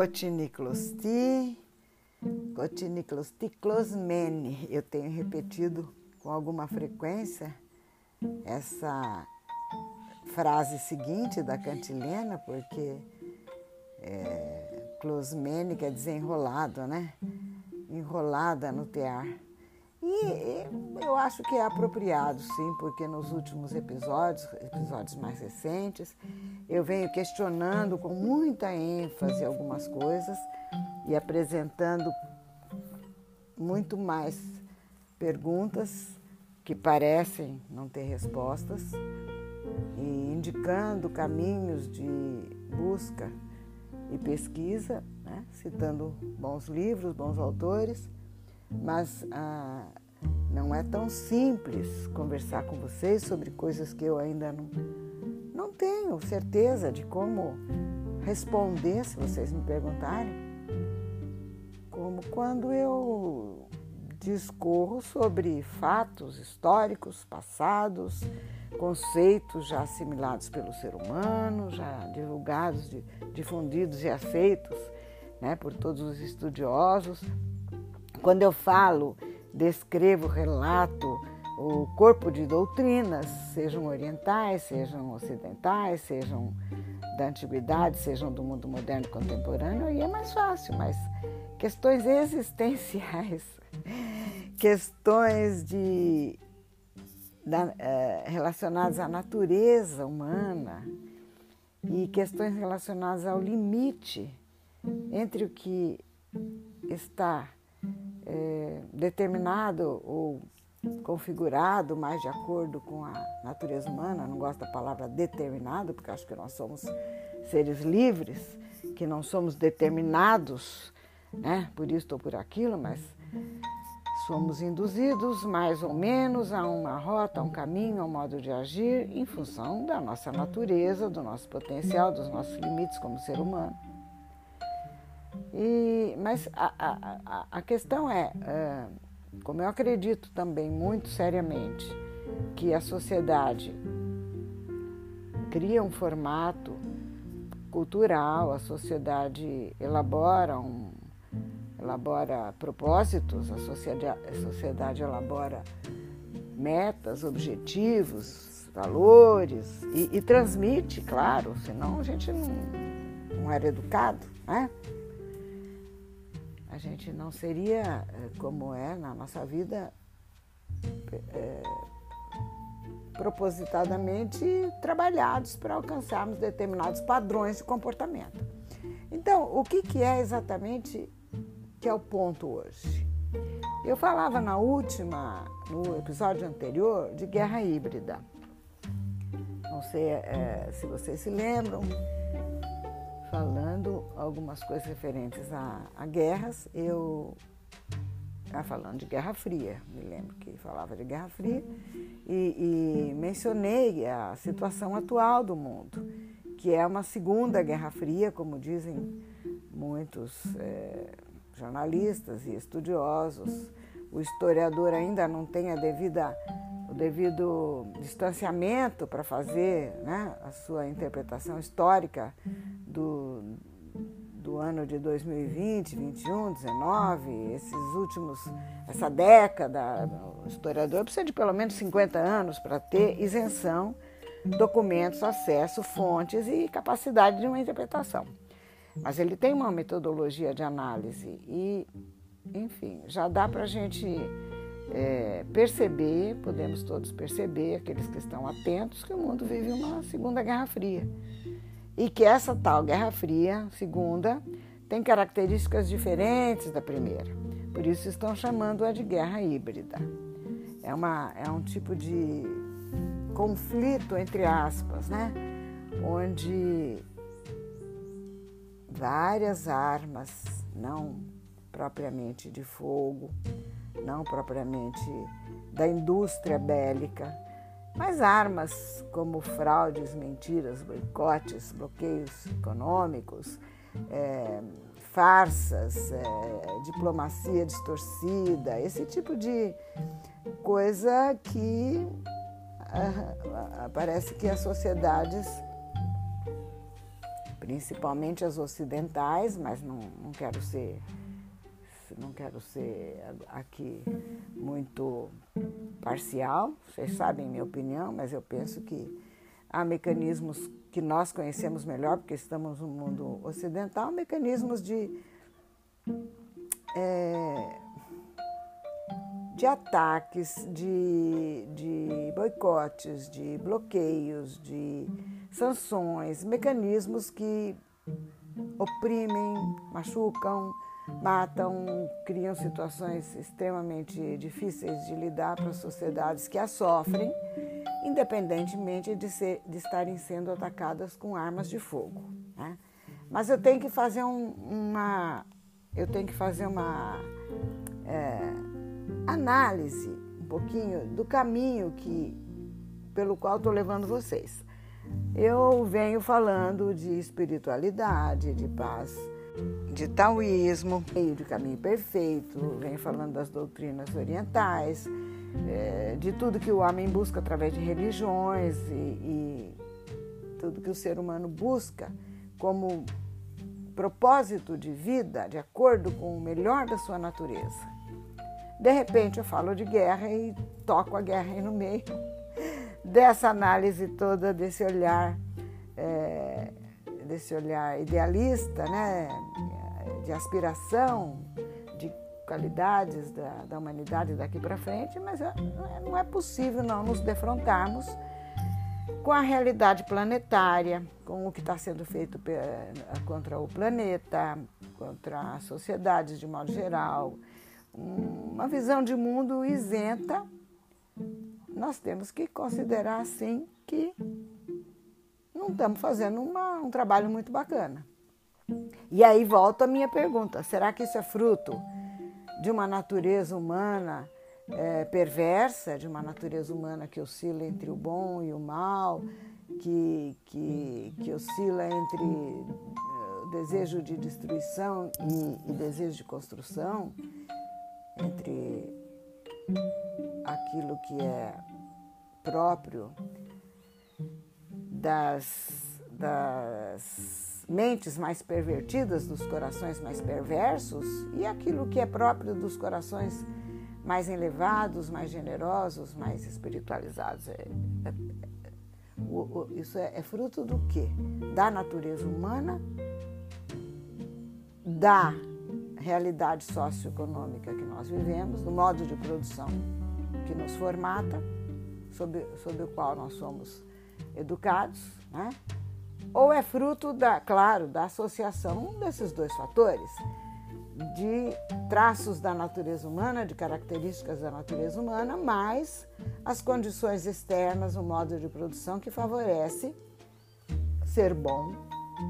Cotiniclosti, Cotiniclosticlosmene. Eu tenho repetido com alguma frequência essa frase seguinte da cantilena, porque é, closmene quer dizer enrolado, né? Enrolada no tear. E, e eu acho que é apropriado, sim, porque nos últimos episódios, episódios mais recentes, eu venho questionando com muita ênfase algumas coisas e apresentando muito mais perguntas que parecem não ter respostas e indicando caminhos de busca e pesquisa, né? citando bons livros, bons autores mas ah, não é tão simples conversar com vocês sobre coisas que eu ainda não, não tenho certeza de como responder se vocês me perguntarem. Como quando eu discorro sobre fatos históricos passados, conceitos já assimilados pelo ser humano, já divulgados, difundidos e aceitos né, por todos os estudiosos quando eu falo, descrevo, relato o corpo de doutrinas, sejam orientais, sejam ocidentais, sejam da antiguidade, sejam do mundo moderno contemporâneo, aí é mais fácil, mas questões existenciais, questões de, da, eh, relacionadas à natureza humana e questões relacionadas ao limite entre o que está é, determinado ou configurado mais de acordo com a natureza humana, não gosto da palavra determinado, porque acho que nós somos seres livres, que não somos determinados, né, por isto ou por aquilo, mas somos induzidos mais ou menos a uma rota, a um caminho, a um modo de agir em função da nossa natureza, do nosso potencial, dos nossos limites como ser humano. E, mas a, a, a questão é, é, como eu acredito também muito seriamente, que a sociedade cria um formato cultural, a sociedade elabora um, elabora propósitos, a sociedade, a sociedade elabora metas, objetivos, valores e, e, transmite, claro, senão a gente não, não era educado, né? Gente não seria eh, como é na nossa vida é, propositadamente trabalhados para alcançarmos determinados padrões de comportamento. Então, o que, que é exatamente que é o ponto hoje? Eu falava na última, no episódio anterior, de guerra híbrida. Não sei é, se vocês se lembram, falando algumas coisas referentes a, a guerras. Eu estava falando de Guerra Fria, me lembro que falava de Guerra Fria, e, e mencionei a situação atual do mundo, que é uma segunda Guerra Fria, como dizem muitos é, jornalistas e estudiosos. O historiador ainda não tem a devida o devido distanciamento para fazer né, a sua interpretação histórica do, do ano de 2020, 21, 19, esses últimos, essa década, o historiador precisa de pelo menos 50 anos para ter isenção, documentos, acesso, fontes e capacidade de uma interpretação. Mas ele tem uma metodologia de análise e, enfim, já dá para a gente é, perceber, podemos todos perceber, aqueles que estão atentos, que o mundo vive uma Segunda Guerra Fria. E que essa tal Guerra Fria, segunda, tem características diferentes da primeira. Por isso estão chamando-a de guerra híbrida. É, uma, é um tipo de conflito, entre aspas, né? onde várias armas, não propriamente de fogo, não propriamente da indústria bélica, mas armas como fraudes, mentiras, boicotes, bloqueios econômicos, é, farsas, é, diplomacia distorcida, esse tipo de coisa que parece que as sociedades, principalmente as ocidentais, mas não, não quero ser não quero ser aqui muito parcial, vocês sabem minha opinião, mas eu penso que há mecanismos que nós conhecemos melhor, porque estamos no mundo ocidental, mecanismos de, é, de ataques, de, de boicotes, de bloqueios, de sanções, mecanismos que oprimem, machucam, matam, criam situações extremamente difíceis de lidar para sociedades que as sofrem, independentemente de, ser, de estarem sendo atacadas com armas de fogo. Né? Mas eu tenho que fazer um, uma, eu tenho que fazer uma é, análise um pouquinho do caminho que pelo qual estou levando vocês. Eu venho falando de espiritualidade, de paz, de taoísmo, meio de caminho perfeito, venho falando das doutrinas orientais, é, de tudo que o homem busca através de religiões e, e tudo que o ser humano busca como propósito de vida, de acordo com o melhor da sua natureza. De repente eu falo de guerra e toco a guerra aí no meio dessa análise toda, desse olhar, é, desse olhar idealista, né, de aspiração, de qualidades da, da humanidade daqui para frente, mas é, não é possível não nos defrontarmos com a realidade planetária, com o que está sendo feito contra o planeta, contra as sociedades de modo geral, uma visão de mundo isenta nós temos que considerar assim que não estamos fazendo uma, um trabalho muito bacana. E aí volta a minha pergunta: será que isso é fruto de uma natureza humana é, perversa, de uma natureza humana que oscila entre o bom e o mal, que, que, que oscila entre o eh, desejo de destruição e, e desejo de construção, entre aquilo que é próprio das, das mentes mais pervertidas, dos corações mais perversos, e aquilo que é próprio dos corações mais elevados, mais generosos, mais espiritualizados. É, é, é, isso é, é fruto do quê? Da natureza humana, da realidade socioeconômica que nós vivemos, do modo de produção que nos formata, sob, sob o qual nós somos educados, né? ou é fruto, da, claro, da associação desses dois fatores, de traços da natureza humana, de características da natureza humana, mais as condições externas, o modo de produção que favorece ser bom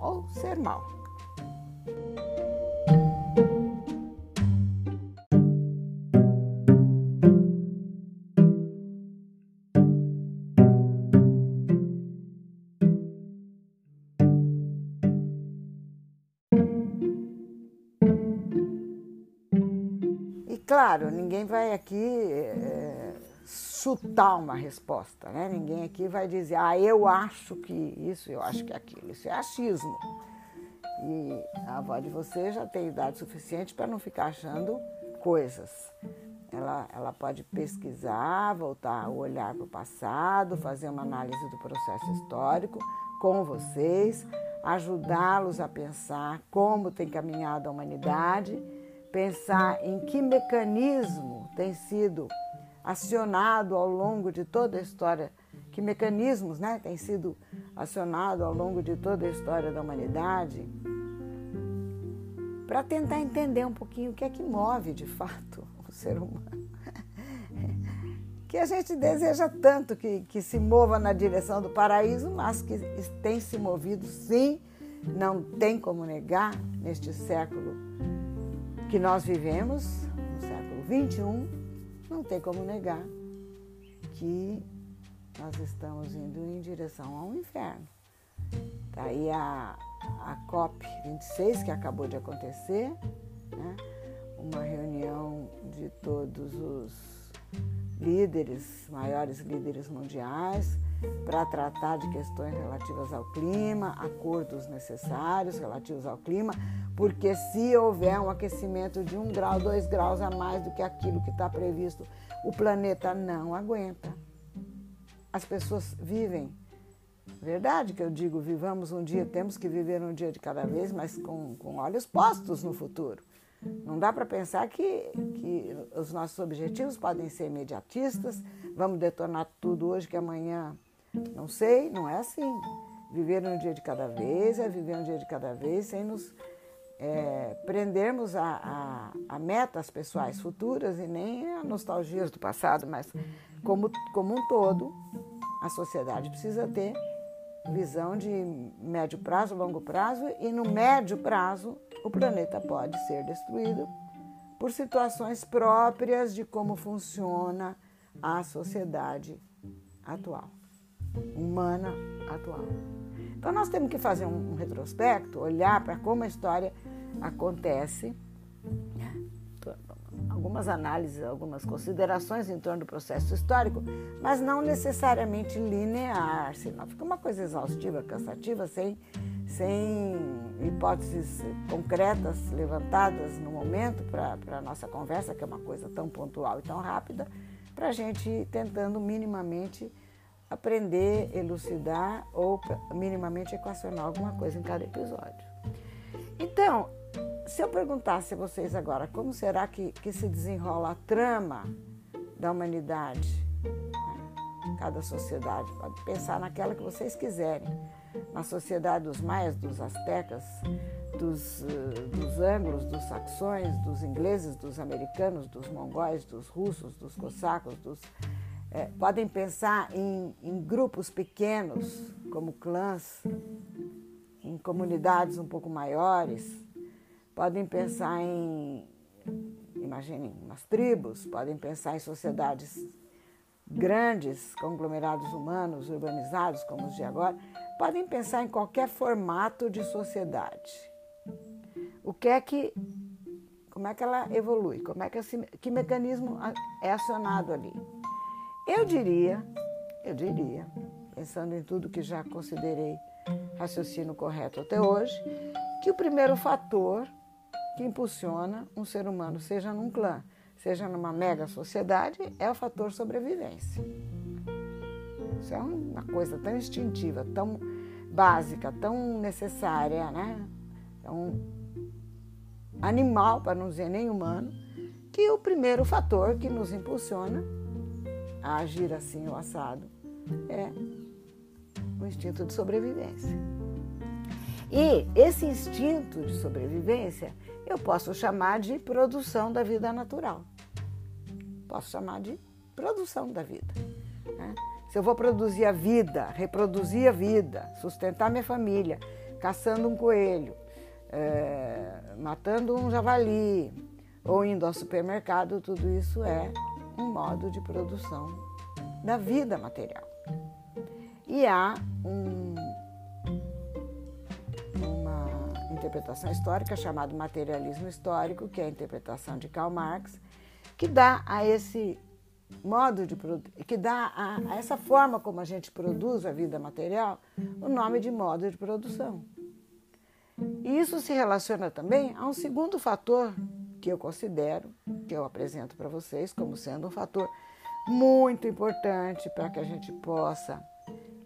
ou ser mal. Claro, ninguém vai aqui é, chutar uma resposta, né? Ninguém aqui vai dizer, ah, eu acho que isso, eu acho que aquilo. Isso é achismo. E a avó de você já tem idade suficiente para não ficar achando coisas. Ela, ela pode pesquisar, voltar o olhar para o passado, fazer uma análise do processo histórico com vocês, ajudá-los a pensar como tem caminhado a humanidade pensar em que mecanismo tem sido acionado ao longo de toda a história, que mecanismos né, têm sido acionados ao longo de toda a história da humanidade, para tentar entender um pouquinho o que é que move de fato o ser humano. Que a gente deseja tanto que, que se mova na direção do paraíso, mas que tem se movido sim, não tem como negar, neste século que nós vivemos no século XXI, não tem como negar que nós estamos indo em direção ao inferno. Está aí a, a COP26 que acabou de acontecer, né? uma reunião de todos os líderes, maiores líderes mundiais, para tratar de questões relativas ao clima, acordos necessários relativos ao clima, porque se houver um aquecimento de um grau, dois graus a mais do que aquilo que está previsto, o planeta não aguenta. As pessoas vivem. Verdade que eu digo, vivamos um dia, temos que viver um dia de cada vez, mas com, com olhos postos no futuro. Não dá para pensar que, que os nossos objetivos podem ser imediatistas, vamos detonar tudo hoje que amanhã não sei, não é assim. Viver um dia de cada vez é viver um dia de cada vez sem nos é, prendermos a, a, a, metas pessoais futuras e nem a nostalgias do passado, mas como, como um todo, a sociedade precisa ter visão de médio prazo, longo prazo, e no médio prazo o planeta pode ser destruído por situações próprias de como funciona a sociedade atual, humana atual. Então nós temos que fazer um, retrospecto, olhar para como a história acontece, algumas análises, algumas considerações em torno do processo histórico, mas não necessariamente linear, senão fica uma coisa exaustiva, cansativa, sem sem hipóteses concretas levantadas no momento para a nossa conversa, que é uma coisa tão pontual e tão rápida, para a gente tentando minimamente aprender, elucidar ou minimamente equacionar alguma coisa em cada episódio. Então, se eu perguntasse a vocês agora como será que, que se desenrola a trama da humanidade, né? cada sociedade, pode pensar naquela que vocês quiserem na sociedade dos maias, dos astecas, dos, eh, dos anglos, dos saxões, dos ingleses, dos americanos, dos mongóis, dos russos, dos cossacos, dos, é, podem pensar em, em grupos pequenos, como clãs, em comunidades um pouco maiores, podem pensar em, imaginem, umas tribos, podem pensar em sociedades grandes, conglomerados humanos, urbanizados, como os de agora, podem pensar em qualquer formato de sociedade. O que é que, como é que ela evolui? Como é que, esse, que mecanismo é acionado ali? Eu diria, eu diria, pensando em tudo que já considerei raciocínio correto até hoje, que o primeiro fator que impulsiona um ser humano, seja num clã, seja numa mega sociedade, é o fator sobrevivência. Isso é uma coisa tão instintiva, tão básica, tão necessária, né? Tão animal, para não dizer nem humano, que o primeiro fator que nos impulsiona a agir assim o assado é o instinto de sobrevivência. E esse instinto de sobrevivência eu posso chamar de produção da vida natural. Posso chamar de produção da vida. Né? Se eu vou produzir a vida, reproduzir a vida, sustentar minha família, caçando um coelho, é, matando um javali ou indo ao supermercado, tudo isso é um modo de produção da vida material. E há um, uma interpretação histórica chamada materialismo histórico, que é a interpretação de Karl Marx, que dá a esse modo de que dá a, a, essa forma como a gente produz a vida material o nome de modo de produção. E isso se relaciona também a um segundo fator que eu considero, que eu apresento para vocês como sendo um fator muito importante para que a gente possa,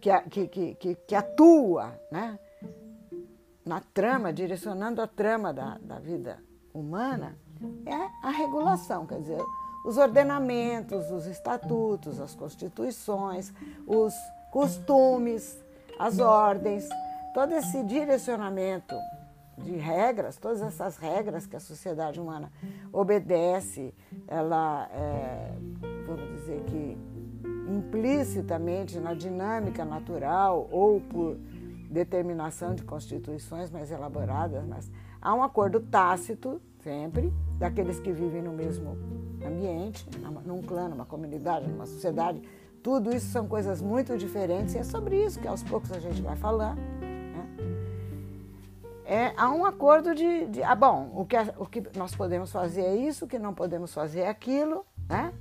que, que, que, que, atua né, na trama, direcionando a trama da, da vida humana, é a regulação, quer dizer, os ordenamentos, os estatutos, as constituições, os costumes, as ordens, todo esse direcionamento de regras, todas essas regras que a sociedade humana obedece, ela, é, vamos dizer que implicitamente na dinâmica natural ou por determinação de constituições mais elaboradas, mas há um acordo tácito sempre daqueles que vivem no mesmo ambiente, num clã, numa comunidade, numa sociedade. Tudo isso são coisas muito diferentes e é sobre isso que aos poucos a gente vai falar. É, há um acordo de, de ah, bom, o que, o que nós podemos fazer é isso, o que não podemos fazer é aquilo, né?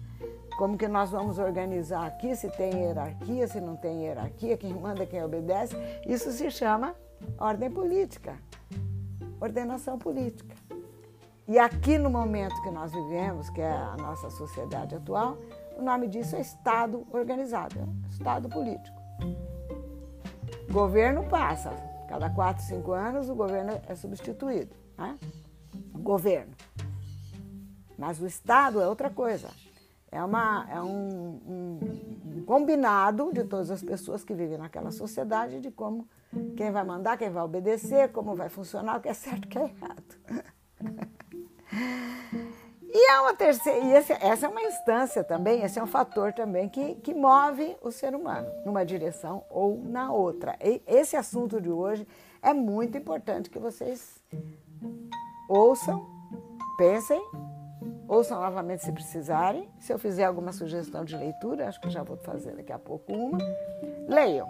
como que nós vamos organizar aqui, se tem hierarquia, se não tem hierarquia, quem manda, quem obedece. Isso se chama ordem política, ordenação política. E aqui no momento que nós vivemos, que é a nossa sociedade atual, o nome disso é Estado organizado, é Estado político. Governo passa, cada quatro, cinco anos o governo é substituído. Né? Governo. Mas o Estado é outra coisa. É, uma, é um, um, um, combinado de todas as pessoas que vivem naquela sociedade de como quem vai mandar, quem vai obedecer, como vai funcionar, o que é certo, o que é errado. E há uma terceira, e essa é uma instância também, esse é um fator também que, que move o ser humano numa direção ou na outra. E esse assunto de hoje é muito importante que vocês ouçam, pensem Ouçam novamente se precisarem. Se eu fizer alguma sugestão de leitura, acho que já vou fazer daqui a pouco uma. Leiam,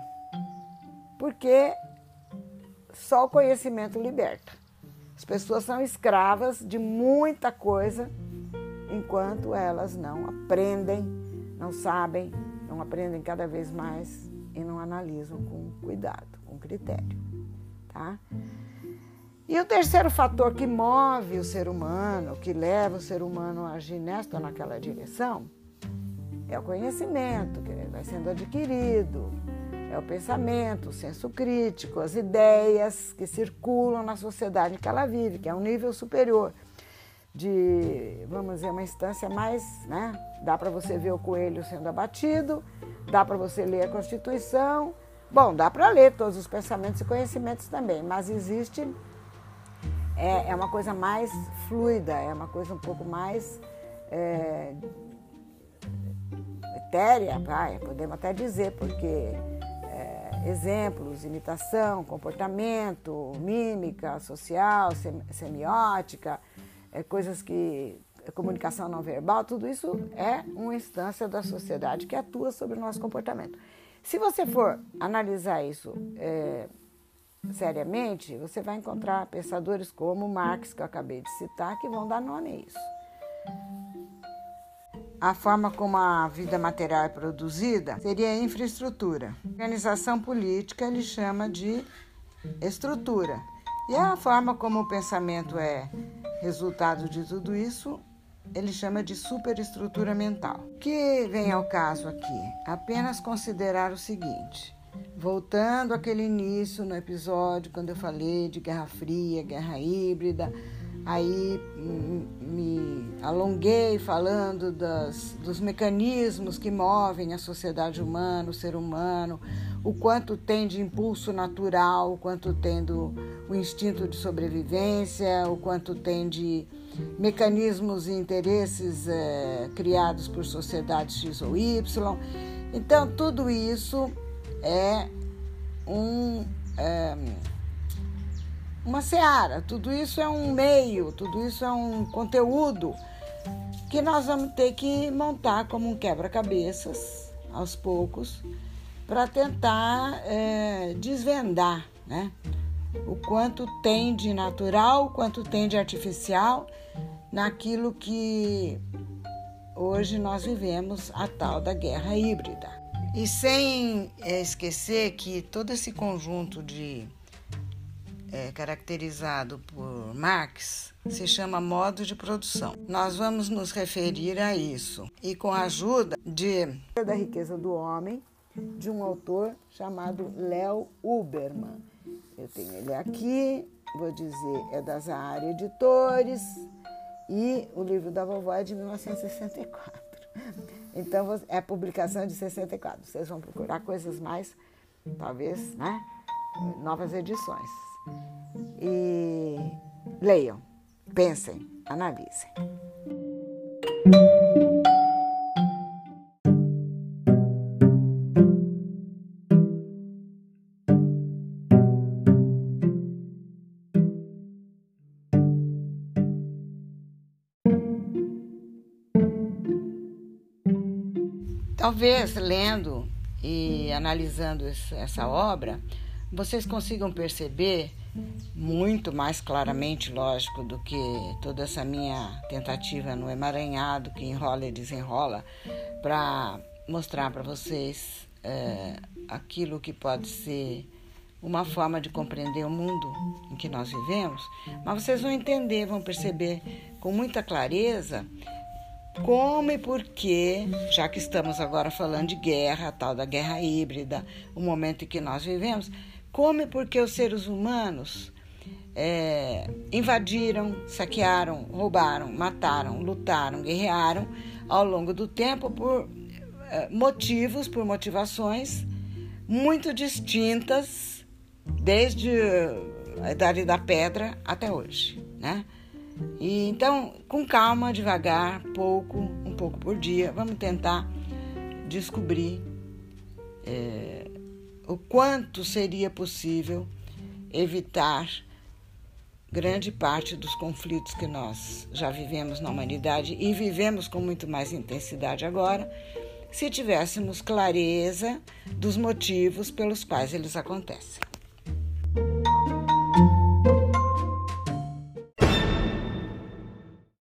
porque só o conhecimento liberta. As pessoas são escravas de muita coisa enquanto elas não aprendem, não sabem, não aprendem cada vez mais e não analisam com cuidado, com critério, tá? E o terceiro fator que move o ser humano, que leva o ser humano a agir nesta ou naquela direção, é o conhecimento que vai sendo adquirido, é o pensamento, o senso crítico, as ideias que circulam na sociedade que ela vive, que é um nível superior de, vamos dizer, uma instância mais, né? Dá para você ver o coelho sendo abatido, dá para você ler a Constituição. Bom, dá para ler todos os pensamentos e conhecimentos também, mas existe é, é uma coisa mais fluida, é uma coisa um pouco mais é, etérea, vai, podemos até dizer, porque é, exemplos, imitação, comportamento, mímica social, semiótica, é, coisas que comunicação não verbal, tudo isso é uma instância da sociedade que atua sobre o nosso comportamento. Se você for analisar isso é, seriamente, você vai encontrar pensadores como Marx, que eu acabei de citar, que vão dar nome a isso. A forma como a vida material é produzida seria a infraestrutura. Organização política ele chama de estrutura. E a forma como o pensamento é resultado de tudo isso, ele chama de superestrutura mental. O que vem ao caso aqui? Apenas considerar o seguinte: Voltando àquele início no episódio, quando eu falei de Guerra Fria, Guerra Híbrida, aí me alonguei falando das, dos mecanismos que movem a sociedade humana, o ser humano, o quanto tem de impulso natural, o quanto tem do o instinto de sobrevivência, o quanto tem de mecanismos e interesses é, criados por sociedades X ou Y. Então, tudo isso é um, é, uma seara, tudo isso é um meio, tudo isso é um conteúdo que nós vamos ter que montar como um quebra-cabeças aos poucos para tentar é, desvendar né? o quanto tem de natural, o quanto tem de artificial naquilo que hoje nós vivemos a tal da guerra híbrida. E sem é, esquecer que todo esse conjunto de é, caracterizado por Marx se chama modo de produção. Nós vamos nos referir a isso e com a ajuda de da riqueza do homem de um autor chamado Léo Uberman. Eu tenho ele aqui, vou dizer, é das área Editores e o livro da vovó é de 1964. Então, é publicação de 64. Vocês vão procurar coisas mais, talvez, né? Novas edições. E leiam, pensem, analisem. Talvez lendo e analisando essa obra, vocês consigam perceber muito mais claramente, lógico, do que toda essa minha tentativa no emaranhado que enrola e desenrola para mostrar para vocês é, aquilo que pode ser uma forma de compreender o mundo em que nós vivemos, mas vocês vão entender, vão perceber com muita clareza como e por que, já que estamos agora falando de guerra, tal da guerra híbrida, o momento em que nós vivemos, como e por que os seres humanos é, invadiram, saquearam, roubaram, mataram, lutaram, guerrearam ao longo do tempo por é, motivos, por motivações muito distintas desde a idade da pedra até hoje, né? E então, com calma, devagar, pouco, um pouco por dia, vamos tentar descobrir é, o quanto seria possível evitar grande parte dos conflitos que nós já vivemos na humanidade e vivemos com muito mais intensidade agora, se tivéssemos clareza dos motivos pelos quais eles acontecem.